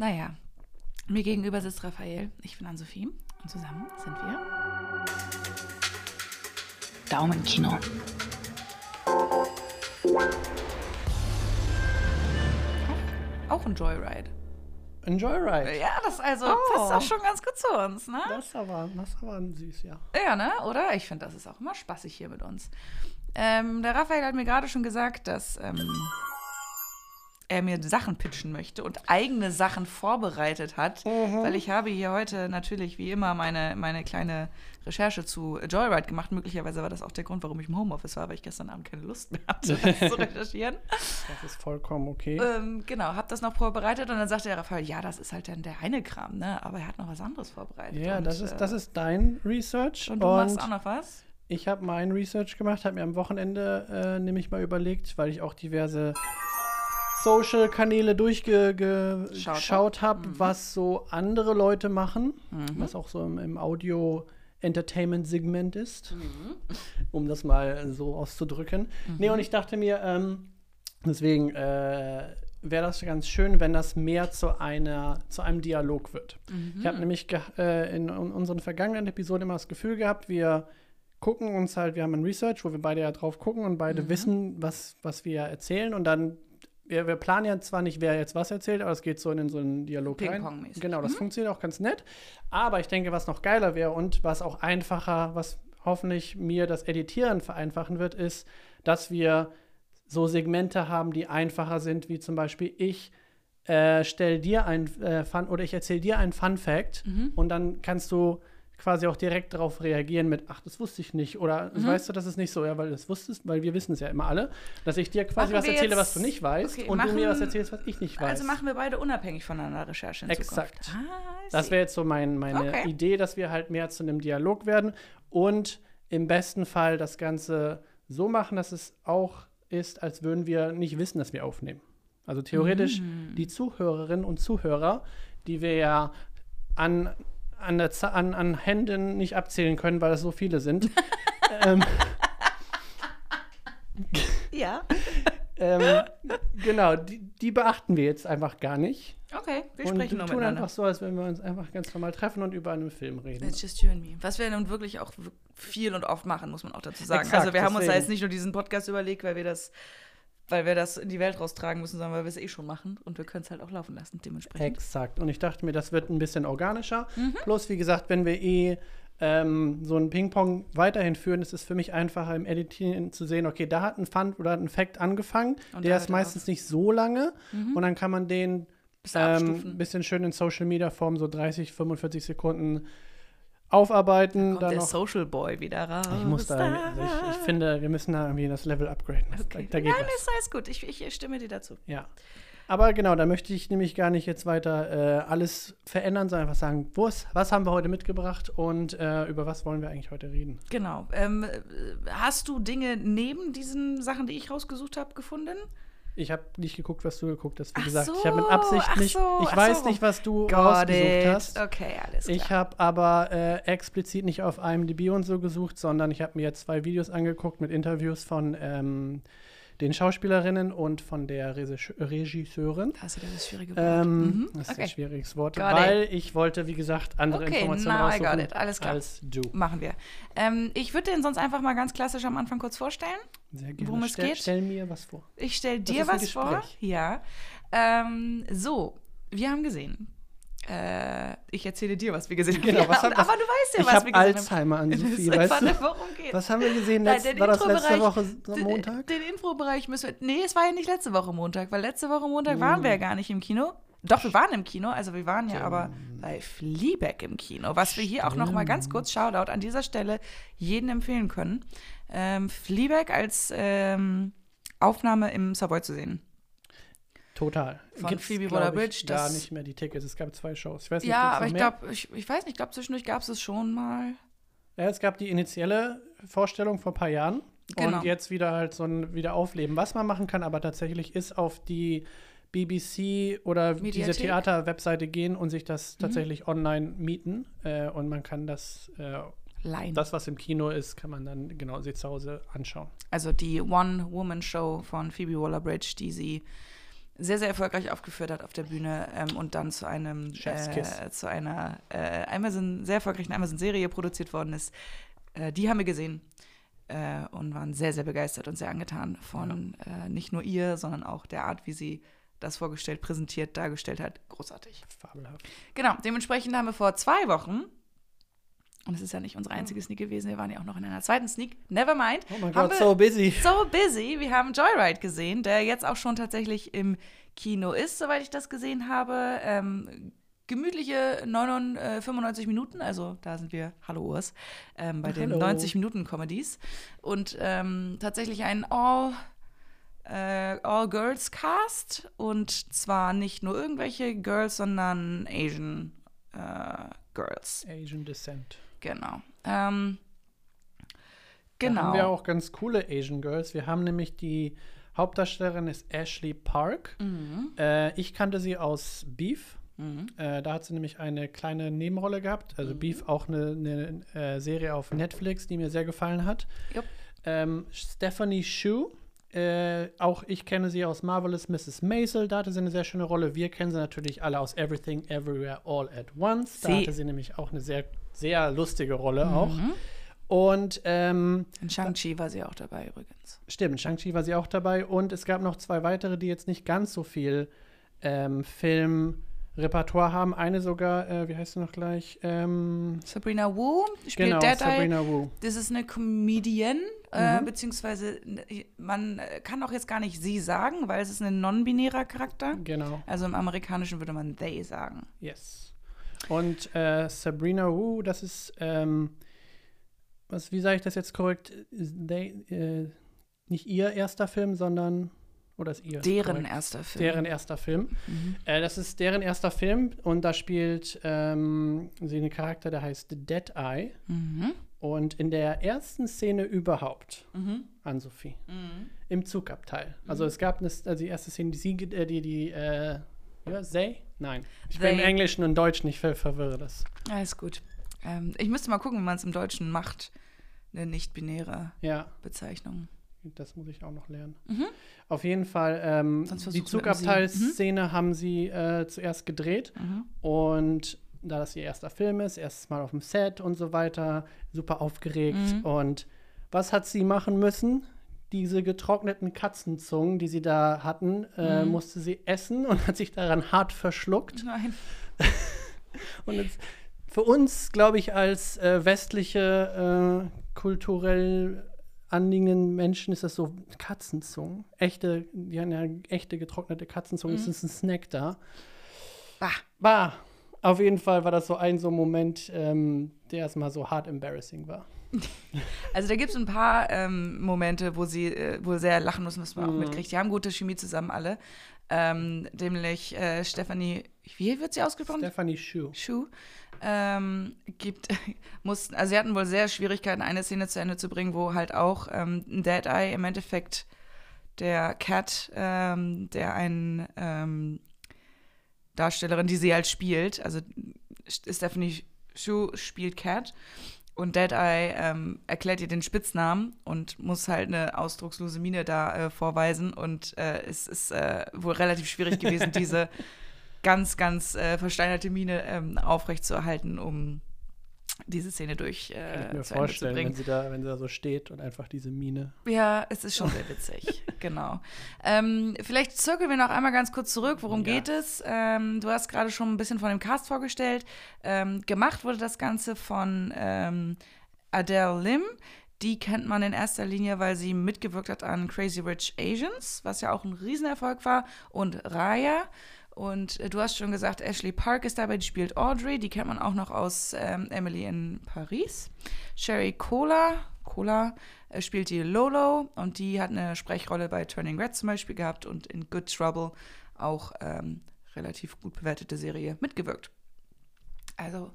Naja, mir gegenüber sitzt Raphael. Ich bin Ann-Sophie und zusammen sind wir Daumenkino. Auch ein Joyride. Ein Joyride. Ja, das also Oh. passt auch schon ganz gut zu uns, ne? Das ist aber, das aber süß, ja. Ja, ne? Oder? Ich finde, das ist auch immer spaßig hier mit uns. Ähm, der Raphael hat mir gerade schon gesagt, dass ähm, er mir Sachen pitchen möchte und eigene Sachen vorbereitet hat, weil ich habe hier heute natürlich wie immer meine, meine kleine Recherche zu Joyride gemacht. Möglicherweise war das auch der Grund, warum ich im Homeoffice war, weil ich gestern Abend keine Lust mehr hatte, zu recherchieren. Das ist vollkommen okay. Ähm, genau, habe das noch vorbereitet und dann sagte der Raphael, ja, das ist halt dann der Heine-Kram, ne? Aber er hat noch was anderes vorbereitet. ja, und, das ist, äh, das ist dein Research. Und du machst auch noch was? Ich habe mein Research gemacht, habe mir am Wochenende äh, nämlich mal überlegt, weil ich auch diverse Social-Kanäle Schaut durchgeschaut habe, Mhm. was so andere Leute machen, was auch so im, im Audio-Entertainment-Segment ist, Mhm. um das mal so auszudrücken. Nee, und ich dachte mir, ähm, deswegen äh, wäre das ganz schön, wenn das mehr zu, einer, zu einem Dialog wird. Ich habe nämlich äh, in, un- unseren vergangenen Episoden immer das Gefühl gehabt, wir gucken uns halt, wir haben ein Research, wo wir beide ja drauf gucken und beide wissen, was, was wir erzählen und dann, wir, wir planen ja zwar nicht, wer jetzt was erzählt, aber es geht so in, so einen Dialog rein. Ping-Pong-mäßig. Genau, das funktioniert auch ganz nett, aber ich denke, was noch geiler wäre und was auch einfacher, was hoffentlich mir das Editieren vereinfachen wird, ist, dass wir so Segmente haben, die einfacher sind, wie zum Beispiel ich äh, stell dir ein äh, Fun oder ich erzähle dir einen Fun Fact Mhm. und dann kannst du quasi auch direkt darauf reagieren mit, ach, das wusste ich nicht. Oder Mhm. weißt du, das ist nicht so, ja, weil du das wusstest, weil wir wissen es ja immer alle, dass ich dir quasi Machen was erzähle, jetzt- was du nicht weißt okay, und du mir machen- was erzählst, was ich nicht weiß. Also machen wir beide unabhängig voneinander Recherche in Exakt. Zukunft. Ah, Das wäre jetzt so mein, meine Okay. Idee, dass wir halt mehr zu einem Dialog werden und im besten Fall das Ganze so machen, dass es auch ist, als würden wir nicht wissen, dass wir aufnehmen. Also theoretisch Mm. die Zuhörerinnen und Zuhörer, die wir ja an, an, der, an, an Händen nicht abzählen können, weil das so viele sind. ähm, Ja, ähm, genau, die, die beachten wir jetzt einfach gar nicht. okay, wir und sprechen nur tun miteinander. einfach so, als wenn wir uns einfach ganz normal treffen und über einen Film reden. It's just you and me. Was wir nun wirklich auch viel und oft machen, muss man auch dazu sagen. Exakt, also wir haben uns da jetzt nicht nur diesen Podcast überlegt, weil wir das, weil wir das in die Welt raustragen müssen, sondern weil wir es eh schon machen und wir können es halt auch laufen lassen, dementsprechend. Exakt. Und ich dachte mir, das wird ein bisschen organischer. Mhm. Plus, wie gesagt, wenn wir eh ähm, so ein Ping-Pong weiterhin führen, ist es für mich einfacher im Editing zu sehen, okay, da hat ein Fun oder ein Fact angefangen. Und der ist meistens nicht so lange. Und dann kann man den Bisschen ähm, bisschen schön in Social Media Form, so 30, 45 Sekunden aufarbeiten. Kommt dann der Social Boy wieder raus. ich muss da, also ich, ich finde, wir müssen da irgendwie das Level upgraden. Das, Okay. Da, da Nein, was. ist alles gut. Ich, ich stimme dir dazu. Ja. Aber genau, da möchte ich nämlich gar nicht jetzt weiter äh, alles verändern, sondern einfach sagen, was, was haben wir heute mitgebracht und äh, über was wollen wir eigentlich heute reden? Genau. Ähm, äh, hast du Dinge neben diesen Sachen, die ich rausgesucht habe, gefunden? Ich habe nicht geguckt, was du geguckt hast. Wie Ach gesagt, so, ich habe mit Absicht nicht. so, ich weiß so. nicht, was du Got rausgesucht it. hast. Okay, alles klar. Ich habe aber äh, explizit nicht auf IMDb und so gesucht, sondern ich habe mir jetzt zwei Videos angeguckt mit Interviews von ähm, den Schauspielerinnen und von der Regis- Regisseurin. Das ist wieder das schwierige Wort. Ähm, Mhm, Das ist okay. ein schwieriges Wort, Got weil ich wollte, wie gesagt, andere Okay, Informationen now I got raussuchen it. Alles klar. als du. Machen wir. Ähm, ich würde den sonst einfach mal ganz klassisch am Anfang kurz vorstellen. Sehr gerne. Worum es stell, geht? Stell mir was vor. Ich stelle Das dir was vor. Ja. Ähm, so, wir haben gesehen. Äh, ich erzähle dir, was wir gesehen haben. Genau, was hab- aber du weißt ja, ich was habe wir gesehen Alzheimer an haben. Sophie, Das weißt ist du? einfach, worum geht's? Was haben wir gesehen? Nein, Letz, den war das letzte Woche Montag? Den Infobereich müssen wir. Nee, es war ja nicht letzte Woche Montag, weil letzte Woche Montag Hm. waren wir ja gar nicht im Kino. Doch, wir waren im Kino, also wir waren ja aber bei Fleabag im Kino, was wir hier auch noch mal ganz kurz Shoutout an dieser Stelle jeden empfehlen können. Ähm, Fleabag als ähm, Aufnahme im Savoy zu sehen. Total. Von Gibt's, Phoebe ich, Gar das- nicht mehr die Tickets. Es gab zwei Shows. Ich weiß nicht, Ja, aber ich glaube, ich, ich weiß nicht, ich glaube, zwischendurch gab es es schon mal. Ja, es gab die initiale Vorstellung vor ein paar Jahren. Genau. Und jetzt wieder halt so ein Wiederaufleben. Was man machen kann, aber tatsächlich ist auf die BBC oder diese Mediathek? Mhm. Theater-Webseite gehen und sich das tatsächlich online mieten. Äh, und man kann das, äh, Line. das, was im Kino ist, kann man dann genau sich zu Hause anschauen. Also die One-Woman-Show von Phoebe Waller-Bridge, die sie sehr, sehr erfolgreich aufgeführt hat auf der Bühne ähm, und dann zu einem äh, zu einer äh, Amazon, sehr erfolgreichen Amazon-Serie produziert worden ist. Äh, die haben wir gesehen äh, und waren sehr, sehr begeistert und sehr angetan von äh, nicht nur ihr, sondern auch der Art, wie sie das vorgestellt, präsentiert, dargestellt hat. Großartig. Fabelhaft. Genau, dementsprechend haben wir vor zwei Wochen, und es ist ja nicht unsere einzige Sneak gewesen, wir waren ja auch noch in einer zweiten Sneak, nevermind. Oh mein Gott, so busy. so busy. Wir haben Joyride gesehen, der jetzt auch schon tatsächlich im Kino ist, soweit ich das gesehen habe. Ähm, gemütliche 99, äh, 95 Minuten, also da sind wir, hallo Urs, ähm, bei den hallo. 90-Minuten-Comedies. Und ähm, tatsächlich ein All- äh, All-Girls-Cast und zwar nicht nur irgendwelche Girls, sondern Asian äh, Girls. Asian Descent. Genau. Ähm, Da genau. haben wir auch ganz coole Asian Girls. Wir haben nämlich die Hauptdarstellerin ist Ashley Park. Mhm. Äh, ich kannte sie aus Beef. Mhm. Äh, da hat sie nämlich eine kleine Nebenrolle gehabt. Also Beef, auch eine, eine äh, Serie auf Netflix, die mir sehr gefallen hat. Jupp. Ähm, Stephanie Shu. Äh, auch ich kenne sie aus Marvelous Mrs. Maisel. Da hatte sie eine sehr schöne Rolle. Wir kennen sie natürlich alle aus Everything, Everywhere, All at Once. Da Sie. hatte sie nämlich auch eine sehr, sehr lustige Rolle auch. Mhm. Und ähm, In Shang-Chi war sie auch dabei übrigens. Stimmt, Shang-Chi war sie auch dabei. Und es gab noch zwei weitere, die jetzt nicht ganz so viel ähm, Filmrepertoire haben. Eine sogar, äh, wie heißt sie noch gleich? Ähm, Sabrina Wu spielt genau, Dead Eye. Sabrina Wu. Das ist eine Comedian, äh, Mhm. beziehungsweise man äh, kann auch jetzt gar nicht sie sagen, weil es ist ein non-binärer Charakter. Genau, Also im Amerikanischen würde man they sagen. yes. Und äh, Sabrina Wu, das ist, ähm, was, wie sage ich das jetzt korrekt? They, äh, nicht ihr erster Film, sondern, oder ist ihr? Deren korrekt? erster Film. Deren erster Film. Mhm. Äh, das ist deren erster Film und da spielt ähm, sie einen Charakter, der heißt Dead Eye. Mhm. Und in der ersten Szene überhaupt, Mhm. an Sophie, Mhm. im Zugabteil. Also es gab eine, also die erste Szene, die sie, äh, die, die, äh, ja, they? Nein. Ich bin im They. Englischen und Deutschen, ich ver verwirre das. Alles gut. Ähm, ich müsste mal gucken, wie man es im Deutschen macht. Eine nicht-binäre Ja, Bezeichnung. das muss ich auch noch lernen. Mhm. Auf jeden Fall, ähm, die Sie. Mhm. Zugabteilszene haben sie äh, zuerst gedreht Mhm. und da das ihr erster Film ist, erstes Mal auf dem Set und so weiter, super aufgeregt. Mhm. Und was hat sie machen müssen? Diese getrockneten Katzenzungen, die sie da hatten, äh, Mhm. musste sie essen und hat sich daran hart verschluckt. Nein. Und jetzt, für uns, glaube ich, als äh, westliche, äh, kulturell anliegenden Menschen ist das so Katzenzungen. Echte, die haben ja echte getrocknete Katzenzungen. Mhm. Das ist ein Snack da. Bah. Bah, auf jeden Fall war das so ein so ein Moment, ähm, der erstmal so hart embarrassing war. Also da gibt es ein paar ähm, Momente, wo sie äh, wohl sehr lachen müssen, was man auch Mhm. mitkriegt. Die haben gute Chemie zusammen alle. Ähm, nämlich äh, Stephanie, wie wird sie ausgesprochen? Stephanie Shu. Schuh. Ähm, gibt, mussten, also sie hatten wohl sehr Schwierigkeiten, eine Szene zu Ende zu bringen, wo halt auch ähm, ein Dead Eye im Endeffekt der Cat, ähm, der einen ähm, Darstellerin, die sie halt spielt, also Stephanie Shu spielt Cat und Dead Eye ähm, erklärt ihr den Spitznamen und muss halt eine ausdruckslose Miene da äh, vorweisen. Und äh, es ist äh, wohl relativ schwierig gewesen, diese ganz, ganz äh, versteinerte Miene ähm, aufrechtzuerhalten, um diese Szene durch Kann ich äh, mir vorstellen, wenn sie, da, wenn sie da so steht und einfach diese Mine. Ja, es ist schon sehr witzig, genau. Ähm, vielleicht zirkeln wir noch einmal ganz kurz zurück. Worum Ja. geht es? Ähm, du hast gerade schon ein bisschen von dem Cast vorgestellt. Ähm, gemacht wurde das Ganze von ähm, Adele Lim. Die kennt man in erster Linie, weil sie mitgewirkt hat an Crazy Rich Asians, was ja auch ein Riesenerfolg war, und Raya. Und äh, du hast schon gesagt, Ashley Park ist dabei, die spielt Audrey, die kennt man auch noch aus ähm, Emily in Paris. Sherry Cola, Cola äh, spielt die Lolo und die hat eine Sprechrolle bei Turning Red zum Beispiel gehabt und in Good Trouble auch ähm, relativ gut bewertete Serie mitgewirkt. Also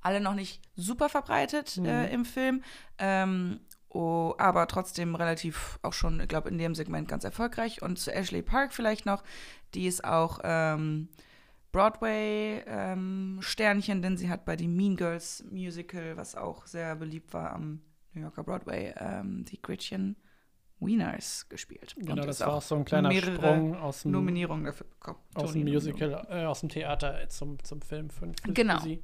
alle noch nicht super verbreitet äh, im Film, ähm, oh, aber trotzdem relativ auch schon, ich glaube, in dem Segment ganz erfolgreich. Und zu Ashley Park vielleicht noch, die ist auch ähm, Broadway-Sternchen, denn sie hat bei dem Mean Girls Musical, was auch sehr beliebt war am New Yorker Broadway, ähm, die Gretchen Wieners gespielt. Genau, das war auch so ein kleiner Sprung aus dem, Nominierungen dafür bekommen. aus dem. Musical, äh, aus dem Theater zum, zum Film für Genau. sie.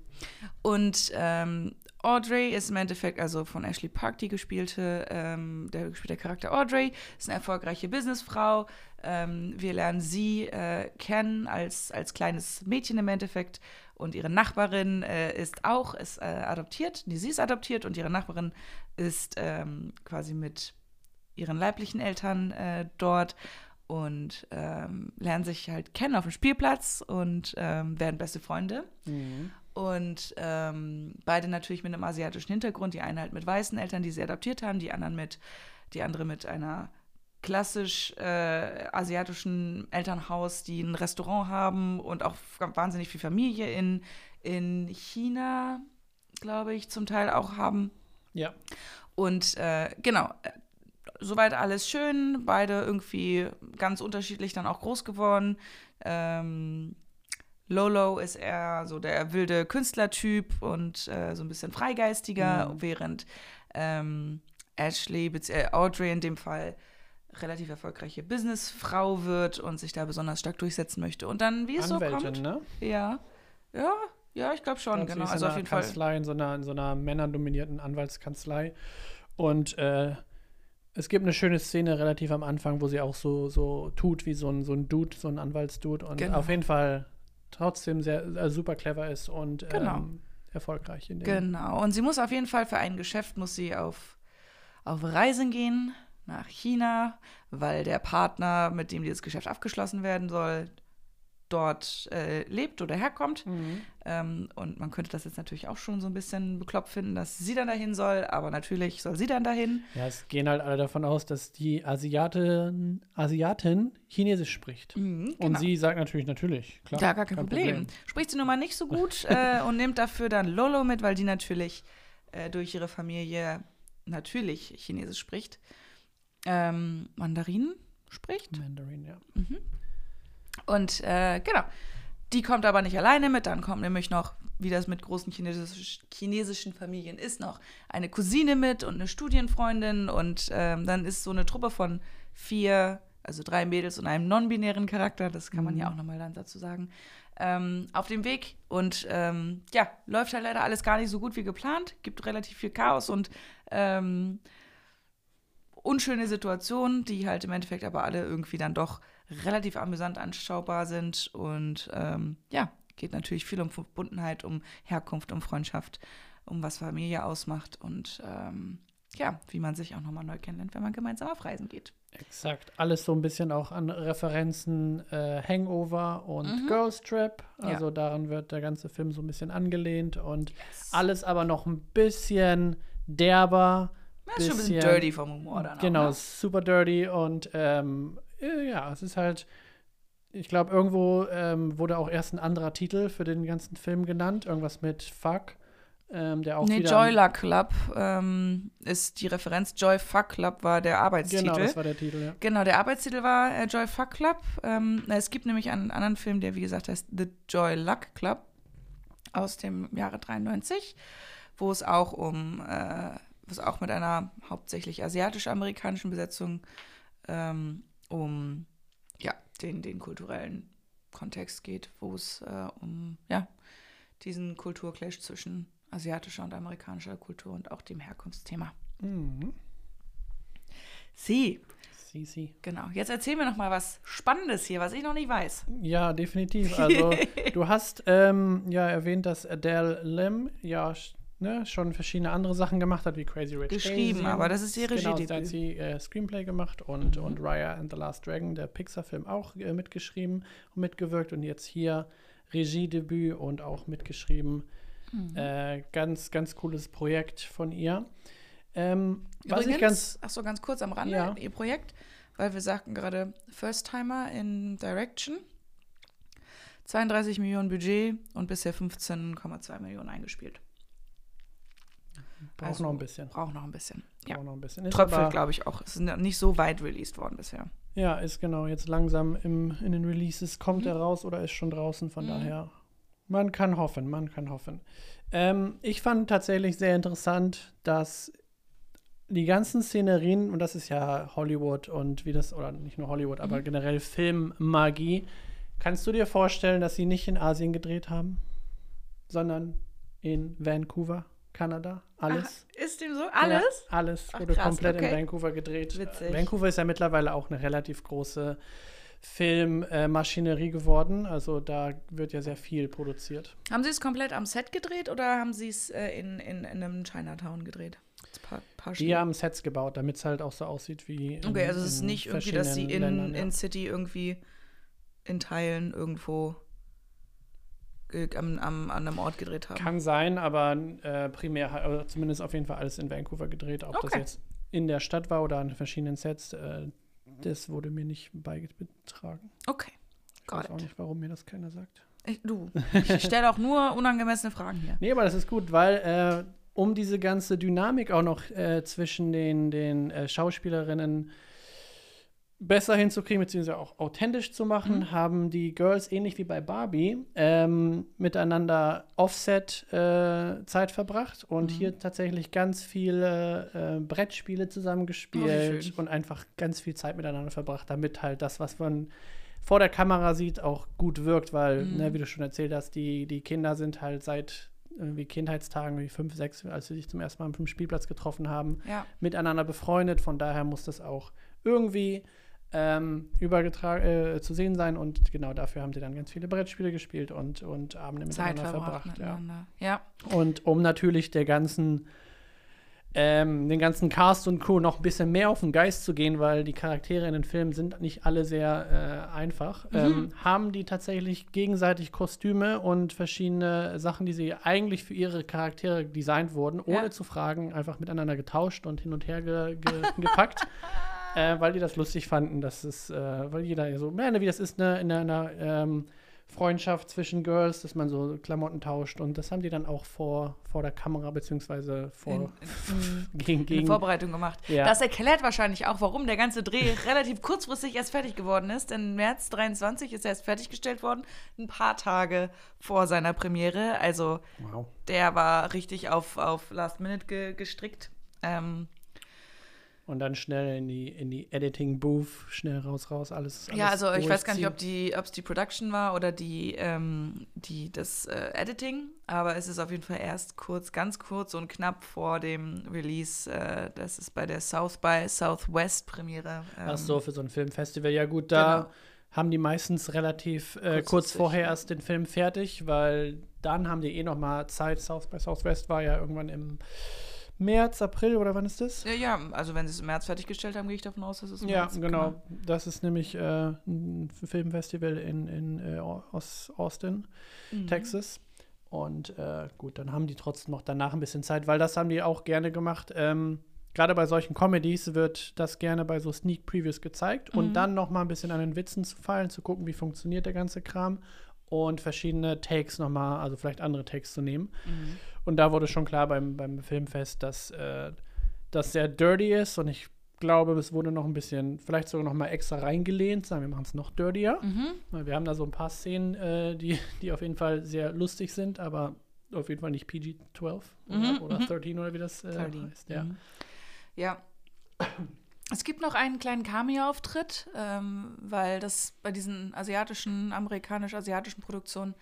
Und ähm, Audrey ist im Endeffekt, also von Ashley Park, die gespielte, ähm, der gespielte Charakter Audrey, ist eine erfolgreiche Businessfrau. Ähm, wir lernen sie äh, kennen als, als kleines Mädchen im Endeffekt. Und ihre Nachbarin äh, ist auch, ist äh, adoptiert. Nee, sie ist adoptiert und ihre Nachbarin ist ähm, quasi mit ihren leiblichen Eltern äh, dort und ähm, lernen sich halt kennen auf dem Spielplatz und ähm, werden beste Freunde. Mhm. Und ähm, beide natürlich mit einem asiatischen Hintergrund. Die eine halt mit weißen Eltern, die sie adoptiert haben, die anderen mit, die andere mit einer klassisch äh, asiatischen Elternhaus, die ein Restaurant haben und auch wahnsinnig viel Familie in, in China, glaube ich, zum Teil auch haben. Ja, Und äh, genau, soweit alles schön. Beide irgendwie ganz unterschiedlich dann auch groß geworden. Ähm, Lolo ist eher so der wilde Künstlertyp und äh, so ein bisschen freigeistiger, Mhm. während ähm, Ashley, äh, Audrey in dem Fall, relativ erfolgreiche Businessfrau wird und sich da besonders stark durchsetzen möchte. Und dann, wie es so Anwältin, kommt. ne? Ja, ja, ja, ich glaube schon, Ich glaub, sie genau. Also in auf jeden Fall. Kanzlei, in so einer, in so einer männerdominierten Anwaltskanzlei. Und äh, es gibt eine schöne Szene relativ am Anfang, wo sie auch so, so tut wie so ein, so ein Dude, so ein Anwaltsdude. Und Genau. auf jeden Fall trotzdem sehr, äh, super clever ist und Genau. ähm, erfolgreich in dem. Genau. Und sie muss auf jeden Fall für ein Geschäft, muss sie auf, auf Reisen gehen nach China, weil der Partner, mit dem dieses Geschäft abgeschlossen werden soll, dort äh, lebt oder herkommt. Mhm. Ähm, und man könnte das jetzt natürlich auch schon so ein bisschen bekloppt finden, dass sie dann dahin soll, aber natürlich soll sie dann dahin. Ja, es gehen halt alle davon aus, dass die Asiatin, Asiatin Chinesisch spricht. Mhm, Und genau. sie sagt natürlich, natürlich, klar. Ja, gar kein, Problem. Spricht sie nun mal nicht so gut äh, und nimmt dafür dann Lolo mit, weil die natürlich äh, durch ihre Familie natürlich Chinesisch spricht. Ähm, Mandarin spricht. Mandarin, ja. Und äh, genau, die kommt aber nicht alleine mit. Dann kommt nämlich noch, wie das mit großen chinesisch, chinesischen Familien ist, noch eine Cousine mit und eine Studienfreundin. Und ähm, dann ist so eine Truppe von vier, also drei Mädels und einem non-binären Charakter, das kann man ja auch nochmal dann dazu sagen, ähm, auf dem Weg. Und ähm, ja, läuft halt leider alles gar nicht so gut wie geplant. Gibt relativ viel Chaos und ähm, unschöne Situationen, die halt im Endeffekt aber alle irgendwie dann doch relativ amüsant anschaubar sind. Und ähm, ja, geht natürlich viel um Verbundenheit, um Herkunft, um Freundschaft, um was Familie ausmacht und ähm, ja, wie man sich auch nochmal neu kennenlernt, wenn man gemeinsam auf Reisen geht. Exakt. Alles so ein bisschen auch an Referenzen äh, Hangover und Mhm. Girls Trip. Ja. Also daran wird der ganze Film so ein bisschen angelehnt und alles aber noch ein bisschen derber. Das ist schon ein bisschen bisschen- dirty vom Humor dann Genau, auch, ne? super dirty und ähm, äh, ja, es ist halt, ich glaube, irgendwo ähm, wurde auch erst ein anderer Titel für den ganzen Film genannt, irgendwas mit Fuck, ähm, der auch Nee, Joy Luck Club ähm, ist die Referenz. Joy Fuck Club war der Arbeitstitel. Genau, das war der Titel, ja. Genau, der Arbeitstitel war äh, Joy Fuck Club. Ähm, es gibt nämlich einen anderen Film, der wie gesagt heißt The Joy Luck Club aus dem Jahre 93, wo es auch um, äh, wo es auch mit einer hauptsächlich asiatisch-amerikanischen Besetzung ähm, um ja, den, den kulturellen Kontext geht, wo es äh, um ja, diesen Kulturclash zwischen asiatischer und amerikanischer Kultur und auch dem Herkunftsthema. Mhm. Sie, Sie, sie. genau. Jetzt erzähl mir noch mal was Spannendes hier, was ich noch nicht weiß. Ja, definitiv. Also, du hast ähm, ja erwähnt, dass Adele Lim ja ne, schon verschiedene andere Sachen gemacht hat, wie Crazy Rich Geschrieben, Asians. aber das ist ihr Genau, Regiedebüt. da hat sie äh, Screenplay gemacht und, Mhm. und Raya and the Last Dragon, der Pixar-Film, auch äh, mitgeschrieben und mitgewirkt und jetzt hier Regiedebüt und auch mitgeschrieben. Mhm. Äh, ganz, ganz cooles Projekt von ihr. Ähm, was ich Übrigens, ganz ach so, ganz kurz am Rande, Ja. ihr Projekt, weil wir sagten gerade First-Timer in Direction. 32 Millionen Budget und bisher 15,2 Millionen eingespielt. Braucht also, noch ein bisschen. Braucht noch ein bisschen. Ja. Braucht noch ein bisschen. Ist Tröpfelt, aber- glaube ich, auch. Es ist nicht so weit released worden bisher. Ja, ist genau jetzt langsam im, in den Releases. Kommt Mhm. er raus oder ist schon draußen? Von Mhm. daher, man kann hoffen, man kann hoffen. Ähm, ich fand tatsächlich sehr interessant, dass die ganzen Szenerien, und das ist ja Hollywood und wie das, oder nicht nur Hollywood, aber Mhm. generell Filmmagie, kannst du dir vorstellen, dass sie nicht in Asien gedreht haben, sondern in Vancouver, Kanada? Alles? Ach, ist dem so? Ja, Alles? alles Ach, wurde krass, komplett okay. in Vancouver gedreht. Witzig. Vancouver ist ja mittlerweile auch eine relativ große Filmmaschinerie geworden. Also da wird ja sehr viel produziert. Haben Sie es komplett am Set gedreht oder haben Sie es äh, in, in, in einem Chinatown gedreht? Das paar, paar Die haben Sets gebaut, damit es halt auch so aussieht wie. in- Okay, also es ist nicht irgendwie, dass sie in, Ländern, ja. in City irgendwie in Teilen irgendwo äh, am, am, an einem Ort gedreht haben. Kann sein, aber äh, primär, oder zumindest auf jeden Fall alles in Vancouver gedreht. Ob das Okay. jetzt in der Stadt war oder an verschiedenen Sets, äh, das wurde mir nicht beigetragen. Okay. Ich Got weiß auch nicht, warum mir das keiner sagt. Ich, du, ich stelle auch nur unangemessene Fragen hier. Nee, aber das ist gut, weil äh, um diese ganze Dynamik auch noch äh, zwischen den, den äh, Schauspielerinnen besser hinzukriegen, beziehungsweise auch authentisch zu machen, Mhm. haben die Girls ähnlich wie bei Barbie ähm, miteinander Offset äh, Zeit verbracht und Mhm. hier tatsächlich ganz viele äh, Brettspiele Oh, zusammengespielt schön. und einfach ganz viel Zeit miteinander verbracht, damit halt das, was man vor der Kamera sieht, auch gut wirkt, weil, Mhm. ne, wie du schon erzählt hast, die, die Kinder sind halt seit irgendwie Kindheitstagen, wie fünf, sechs, als sie sich zum ersten Mal auf dem Spielplatz getroffen haben, Ja. miteinander befreundet. Von daher muss das auch irgendwie ähm, übergetragen äh, zu sehen sein. Und genau dafür haben sie dann ganz viele Brettspiele gespielt und, und Abende Zeit miteinander verbracht verbracht. ja. miteinander. Ja. Und um natürlich der ganzen, ähm, den ganzen Cast und Crew noch ein bisschen mehr auf den Geist zu gehen, weil die Charaktere in den Filmen sind nicht alle sehr äh, einfach, ähm, haben die tatsächlich gegenseitig Kostüme und verschiedene Sachen, die sie eigentlich für ihre Charaktere designt wurden, ohne Ja. zu fragen, einfach miteinander getauscht und hin und her ge ge gepackt. Äh, weil die das lustig fanden, dass es, äh, weil jeder so, ne, wie das ist ne, in einer ähm, Freundschaft zwischen Girls, dass man so Klamotten tauscht und das haben die dann auch vor, vor der Kamera beziehungsweise vor In, in, gegen, gegen Vorbereitung gemacht. Ja. Das erklärt wahrscheinlich auch, warum der ganze Dreh relativ kurzfristig erst fertig geworden ist. Denn März 23 ist er erst fertiggestellt worden, ein paar Tage vor seiner Premiere. Also wow. der war richtig auf, auf Last Minute ge gestrickt. Ähm, und dann schnell in die in die Editing Booth, schnell raus raus alles. ja, alles also ich weiß gar nicht, ob die, ob es die Production war oder die, ähm, die das äh, Editing, aber es ist auf jeden Fall erst kurz, ganz kurz und knapp vor dem Release. Äh, das ist bei der South by Southwest Premiere. Ähm, Ach so, für so ein Filmfestival. Ja gut, da Genau. haben die meistens relativ äh, kurz vorher ja. erst den Film fertig, weil dann haben die eh noch mal Zeit. South by Southwest war ja irgendwann im März, April oder wann ist das? Ja, ja, also wenn sie es im März fertiggestellt haben, gehe ich davon aus, dass es im Ja, März genau. Das ist nämlich äh, ein Filmfestival in, in äh, Aus Austin, Mhm. Texas. Und äh, gut, dann haben die trotzdem noch danach ein bisschen Zeit, weil das haben die auch gerne gemacht. Ähm, Gerade bei solchen Comedies wird das gerne bei so Sneak Previews gezeigt Mhm. und dann noch mal ein bisschen an den Witzen zu fallen, zu gucken, wie funktioniert der ganze Kram und verschiedene Takes noch mal, also vielleicht andere Takes zu nehmen. Mhm. Und da wurde schon klar beim, beim Filmfest, dass äh, das sehr dirty ist und ich glaube, es wurde noch ein bisschen, vielleicht sogar noch mal extra reingelehnt, sagen wir machen es noch dirtier. Mhm. Wir haben da so ein paar Szenen, äh, die, die auf jeden Fall sehr lustig sind, aber auf jeden Fall nicht PG-12 Mhm, oder, oder mhm. 13 oder wie das äh, 13. heißt. Ja. Mhm. Ja. Es gibt noch einen kleinen Cameo-Auftritt, ähm, weil das bei diesen asiatischen, amerikanisch-asiatischen Produktionen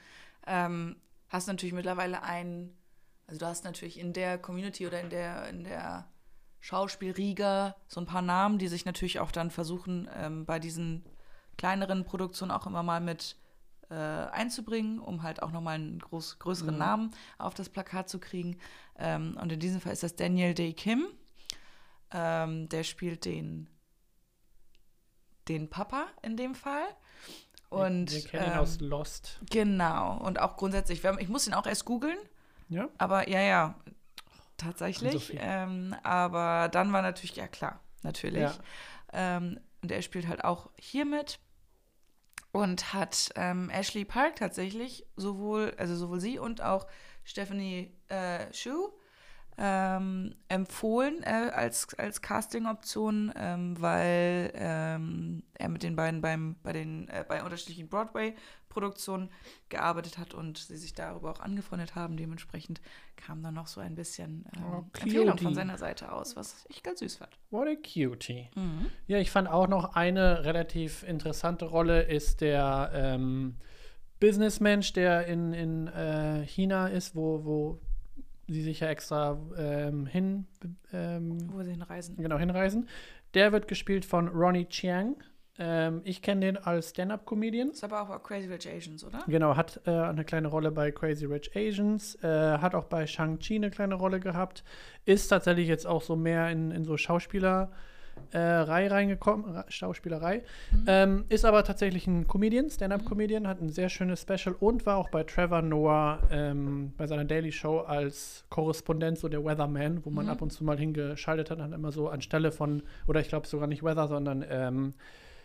ähm, hast du natürlich mittlerweile einen, also du hast natürlich in der Community oder in der, in der Schauspielriga so ein paar Namen, die sich natürlich auch dann versuchen, ähm, bei diesen kleineren Produktionen auch immer mal mit äh, einzubringen, um halt auch nochmal einen groß, größeren Mhm. Namen auf das Plakat zu kriegen. Ähm, und in diesem Fall ist das Daniel Day Kim. Ähm, der spielt den, den Papa in dem Fall. Und wir, wir kennen ihn ähm, aus Lost. genau. Und auch grundsätzlich, ich muss ihn auch erst googeln, Ja. aber ja, ja, tatsächlich. Ähm, aber dann war natürlich, ja klar, natürlich. Ja. Ähm, und er spielt halt auch hier mit und hat ähm, Ashley Park tatsächlich sowohl, also sowohl sie und auch Stephanie äh, Shu ähm, empfohlen äh, als, als Casting-Option, ähm, weil ähm, er mit den beiden beim, bei, den, äh, bei unterschiedlichen Broadway-Produktionen gearbeitet hat und sie sich darüber auch angefreundet haben. Dementsprechend kam dann noch so ein bisschen ähm, Oh, Empfehlung von seiner Seite aus, was ich ganz süß fand. What a cutie. Mhm. Ja, ich fand auch noch eine relativ interessante Rolle ist der ähm, Businessmensch, der in, in äh, China ist, wo, wo sie sich ja extra ähm, hin, ähm, Wo sie hinreisen. genau, hinreisen. Der wird gespielt von Ronnie Chiang. Ähm, ich kenne den als Stand-Up-Comedian. Ist aber auch bei Crazy Rich Asians, oder? Genau, hat äh, eine kleine Rolle bei Crazy Rich Asians, äh, hat auch bei Shang-Chi eine kleine Rolle gehabt, ist tatsächlich jetzt auch so mehr in, in so Schauspielerei äh, Reihe reingekommen, Schauspielerei, ähm, ist aber tatsächlich ein Comedian, Stand-Up-Comedian, hat ein sehr schönes Special und war auch bei Trevor Noah ähm, bei seiner Daily Show als Korrespondent, so der Weatherman, wo man ab und zu mal hingeschaltet hat, hat immer so anstelle von, oder ich glaube sogar nicht Weather, sondern ähm,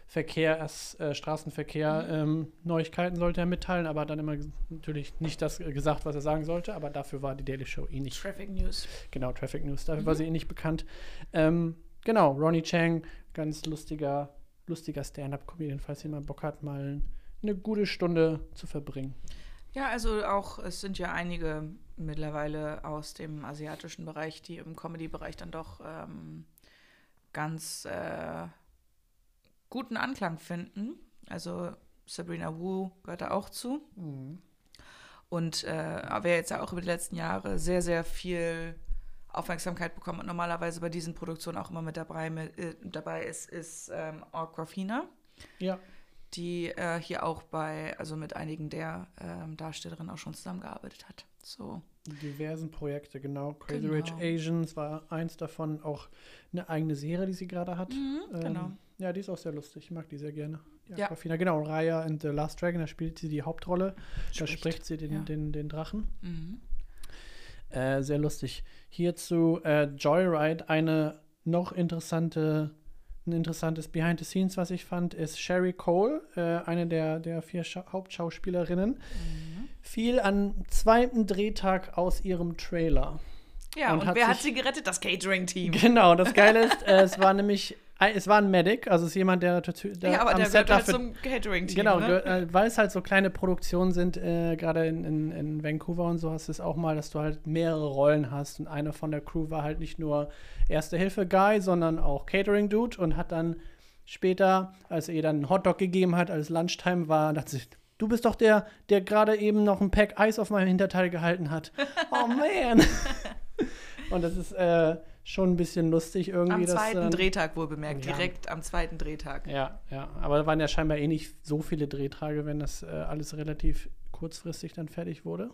Verkehrs, äh, Straßenverkehr, ähm, Neuigkeiten sollte er mitteilen, aber hat dann immer natürlich nicht das äh, gesagt, was er sagen sollte, aber dafür war die Daily Show eh nicht, Traffic News. genau, Traffic News, dafür war sie eh nicht bekannt. Ähm, genau, Ronnie Chang, ganz lustiger, lustiger Stand-Up-Comedian, falls jemand Bock hat, mal eine gute Stunde zu verbringen. Ja, also auch, es sind ja einige mittlerweile aus dem asiatischen Bereich, die im Comedy-Bereich dann doch ähm, ganz äh, guten Anklang finden. Also Sabrina Wu gehört da auch zu. Und äh, wer jetzt ja auch über die letzten Jahre sehr, sehr viel Aufmerksamkeit bekommen und normalerweise bei diesen Produktionen auch immer mit dabei, mit, äh, dabei ist, ist ähm, Aquafina Ja, die äh, hier auch bei, also mit einigen der ähm, Darstellerinnen auch schon zusammengearbeitet hat. So. diversen Projekte, genau. Crazy Genau. Rich Asians war eins davon, auch eine eigene Serie, die sie gerade hat. Mhm, genau. Ähm, ja, die ist auch sehr lustig. Ich mag die sehr gerne. Ja. Aquafina, genau. Raya and the Last Dragon, da spielt sie die Hauptrolle. Da Spricht, spricht sie den, ja. den, den Drachen. Mhm. Äh, sehr lustig. Hierzu äh, Joyride, eine noch interessante, ein interessantes Behind the Scenes, was ich fand, ist Sherry Cole, äh, eine der, der vier Scha Hauptschauspielerinnen, Mhm. fiel am zweiten Drehtag aus ihrem Trailer. Ja, Und und, hat wer hat sie gerettet? Das Catering-Team. Genau, das Geile ist, äh, es war nämlich, es war ein Medic, also es ist jemand, der, der Ja, aber am der Set gehört halt dafür zum Catering-Team. Genau, ne? äh, weil es halt so kleine Produktionen sind, äh, gerade in, in, in Vancouver und so hast du es auch mal, dass du halt mehrere Rollen hast und einer von der Crew war halt nicht nur Erste-Hilfe-Guy, sondern auch Catering-Dude und hat dann später, als er ihr dann einen Hotdog gegeben hat, als Lunchtime war, dachte sie, du bist doch der, der gerade eben noch ein Pack Eis auf meinem Hinterteil gehalten hat. Oh man. und das ist äh, schon ein bisschen lustig irgendwie. Am zweiten ähm, Drehtag wohl bemerkt, ja. direkt am zweiten Drehtag. ja, ja. Aber da waren ja scheinbar eh nicht so viele Drehtage, wenn das äh, alles relativ kurzfristig dann fertig wurde.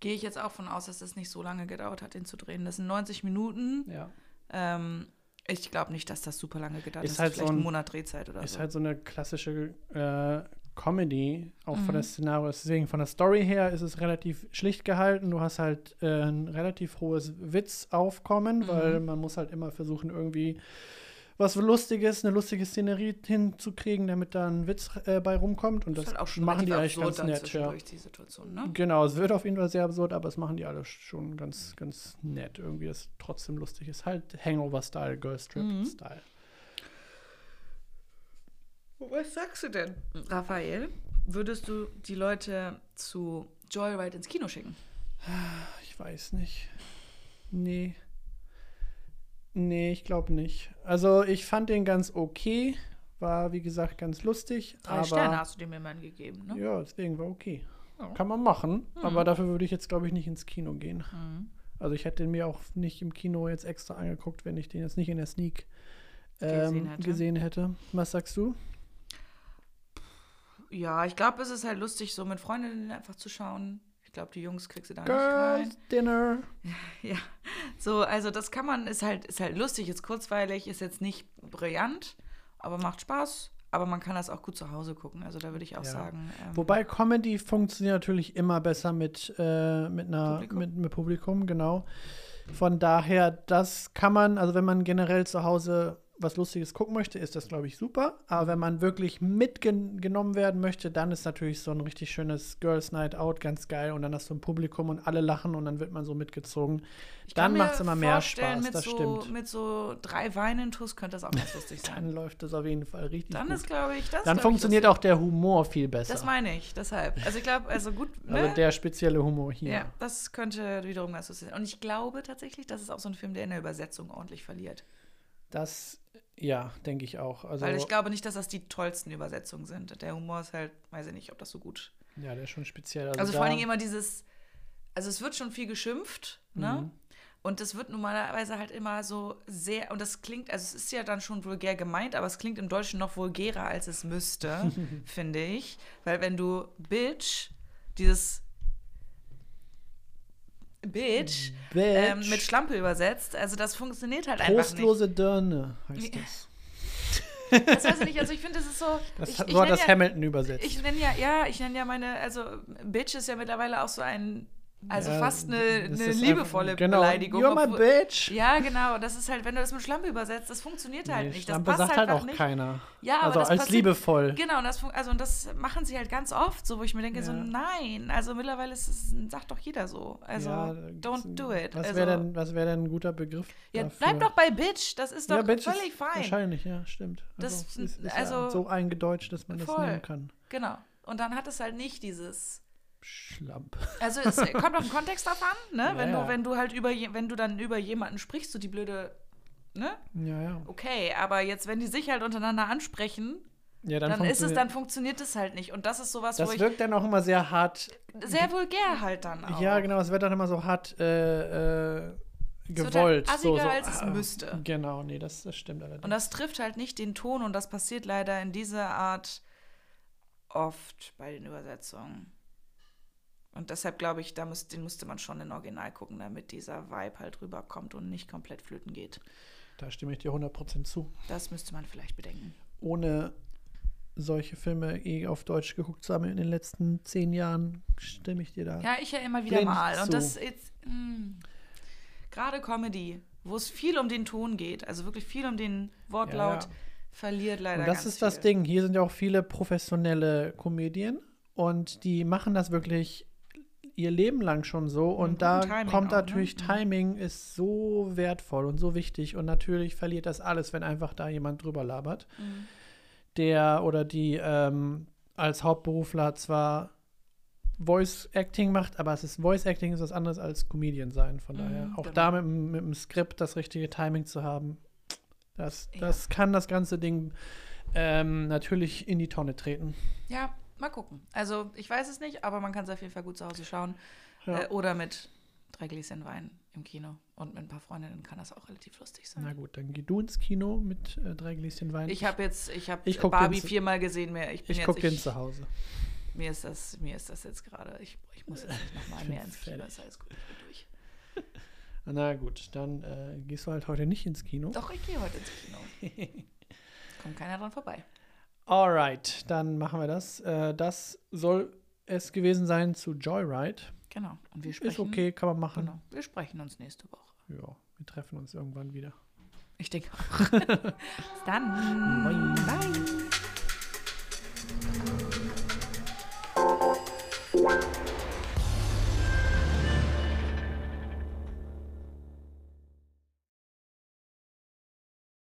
Gehe ich jetzt auch von aus, dass das nicht so lange gedauert hat, den zu drehen. Das sind 90 Minuten. Ja. Ähm, ich glaube nicht, dass das super lange gedauert Ist halt Vielleicht so ein- ein Monat Drehzeit oder Ist so. halt so eine klassische äh, Comedy, auch von der Mhm. Szenario. Deswegen von der Story her ist es relativ schlicht gehalten. Du hast halt äh, ein relativ hohes Witzaufkommen, Mhm. weil man muss halt immer versuchen, irgendwie was Lustiges, eine lustige Szenerie hinzukriegen, damit da ein Witz äh, bei rumkommt. Und Das das halt auch schon machen die eigentlich ganz nett. Ja. die Situation, ne? Genau, es wird auf jeden Fall sehr absurd, aber es machen die alle schon ganz, ganz nett. Irgendwie, das trotzdem lustig ist. Halt Hangover-Style, Girl-Strip-Style. Was sagst du denn, Raphael? Würdest du die Leute zu Joyride ins Kino schicken? Ich weiß nicht. Nee. Nee, ich glaube nicht. Also, ich fand den ganz okay. War, wie gesagt, ganz lustig. Drei aber, Sterne hast du dem immerhin gegeben, ne? Ja, deswegen war okay. Ja. Kann man machen, Mhm. aber dafür würde ich jetzt, glaube ich, nicht ins Kino gehen. Mhm. Also, ich hätte den mir auch nicht im Kino jetzt extra angeguckt, wenn ich den jetzt nicht in der Sneak Gesehen ähm, hätte. gesehen hätte. Was sagst du? Ja, ich glaube, es ist halt lustig, so mit Freundinnen einfach zu schauen. Ich glaube, die Jungs kriegst du da nicht rein. Girls Dinner. Ja, so, also das kann man, ist halt, ist halt lustig, ist kurzweilig, ist jetzt nicht brillant, aber macht Spaß. Aber man kann das auch gut zu Hause gucken. Also da würde ich auch Ja. sagen. Ähm, Wobei Comedy funktioniert natürlich immer besser mit, äh, mit, einer, Publikum. Mit, mit Publikum, genau. Von daher, das kann man, also wenn man generell zu Hause was Lustiges gucken möchte, ist das, glaube ich, super. Aber wenn man wirklich mitgenommen werden möchte, dann ist natürlich so ein richtig schönes Girls Night Out ganz geil. Und dann hast du ein Publikum und alle lachen und dann wird man so mitgezogen. Ich Dann macht es immer mehr Spaß, mit das so, stimmt. Mit so drei Weinintus könnte das auch ganz lustig Dann sein. läuft es auf jeden Fall richtig Dann gut. ist, glaube ich, das. dann funktioniert ich, auch der Humor viel besser. das, das meine ich, deshalb. Also ich glaube, also gut, ne? Also der spezielle Humor hier. ja, das könnte wiederum ganz lustig sein. Und ich glaube tatsächlich, das ist auch so ein Film, der in der Übersetzung ordentlich verliert. Das, ja, denke ich auch. Also, Weil ich glaube nicht, dass das die tollsten Übersetzungen sind. Der Humor ist halt, weiß ich nicht, ob das so gut. ja, der ist schon speziell. Also, da, vor allen Dingen immer dieses, also es wird schon viel geschimpft, ne? Mhm. Und es wird normalerweise halt immer so sehr, und das klingt, also es ist ja dann schon vulgär gemeint, aber es klingt im Deutschen noch vulgärer, als es müsste, finde ich. Weil wenn du Bitch, dieses Bitch, Bitch. ähm, mit Schlampe übersetzt, also das funktioniert halt einfach nicht. Trostlose Dirne heißt das. Das weiß ich nicht, also ich finde, das ist so. Das ich, so hat das ja, Hamilton übersetzt. Ich nenne ja, ja, ich nenne ja meine, also Bitch ist ja mittlerweile auch so ein, also Ja, fast eine, das eine liebevolle einfach- genau, Beleidigung. You're my bitch. Ja, genau. Das ist halt, wenn du das mit Schlampe übersetzt, das funktioniert halt Nee, nicht. Das Schlampe passt sagt halt einfach auch nicht. keiner. Ja, aber also das als passiert- liebevoll. Genau, und das, also, und das machen sie halt ganz oft, so wo ich mir denke, so Ja. nein, also mittlerweile ist es, sagt doch jeder so. Also Ja, don't do it. Was also, wäre denn, was wär denn ein guter Begriff? ja, dafür? bleib doch bei Bitch, das ist doch ja, Bitch völlig ist fein. Wahrscheinlich, ja, stimmt. Das- also, ist, ist also- ja so eingedeutscht, dass man das Voll. nehmen kann. Genau. Und dann hat es halt nicht dieses Schlamp. Also es kommt auf den Kontext drauf an, ne? Ja, wenn du, wenn du halt über je- wenn du dann über jemanden sprichst, so die blöde, ne? Ja, ja. Okay, aber jetzt, wenn die sich halt untereinander ansprechen, Ja, dann, ist es, funktioniert- dann funktioniert es halt nicht. Und das ist sowas, wo Das ich wirkt dann auch immer sehr hart. sehr vulgär halt dann auch. Ja, genau, es wird dann immer so hart äh, äh, wird gewollt. halt so, so, als es ah, müsste. Genau, nee, das, das stimmt allerdings. Und das trifft halt nicht den Ton und das passiert leider in dieser Art oft bei den Übersetzungen. Und deshalb glaube ich, da müsst, den müsste man schon in Original gucken, damit dieser Vibe halt rüberkommt und nicht komplett flöten geht. da stimme ich dir 100% zu. Das müsste man vielleicht bedenken. Ohne solche Filme eh auf Deutsch geguckt zu haben in den letzten zehn Jahren, stimme ich dir da. Ja, ich ja immer wieder mal. zu. Und das ist mm, gerade Comedy, wo es viel um den Ton geht, also wirklich viel um den Wortlaut, Ja, ja. verliert leider Und das ist das viel. Ding. Hier sind ja auch viele professionelle Comedien und die machen das wirklich ihr Leben lang schon so. Und guten da Timing kommt auch, ne? natürlich, Mhm. Timing ist so wertvoll und so wichtig. Und natürlich verliert das alles, wenn einfach da jemand drüber labert. Mhm. Der oder die ähm, als Hauptberufler zwar Voice Acting macht, aber es ist Voice Acting ist was anderes als Comedian sein. Von Mhm, daher auch genau. da mit, dem- mit dem Skript das richtige Timing zu haben, das, Ja. das kann das ganze Ding ähm, natürlich in die Tonne treten. Ja, mal gucken. Also ich weiß es nicht, aber man kann es auf jeden Fall gut zu Hause schauen. Ja. Äh, oder mit drei Gläschen Wein im Kino und mit ein paar Freundinnen kann das auch relativ lustig sein. Na gut, dann geh du ins Kino mit äh, drei Gläschen Wein. Ich habe jetzt, ich habe Barbie viermal gesehen. Mehr. Ich bin ich jetzt, gucke den zu Hause. mir ist das, mir ist das jetzt gerade. Ich, ich muss jetzt nicht nochmal mehr ins Kino. Ist alles gut, ich bin durch. Na gut, dann äh, gehst du halt heute nicht ins Kino. Doch, ich gehe heute ins Kino. Kommt keiner dran vorbei. Alright, dann machen wir das. Äh, das soll es gewesen sein zu Joyride. Genau. Und wir sprechen. Ist okay, kann man machen. Genau. Wir sprechen uns nächste Woche. Ja, wir treffen uns irgendwann wieder. Ich denke auch. Bis dann. Bye. Bye.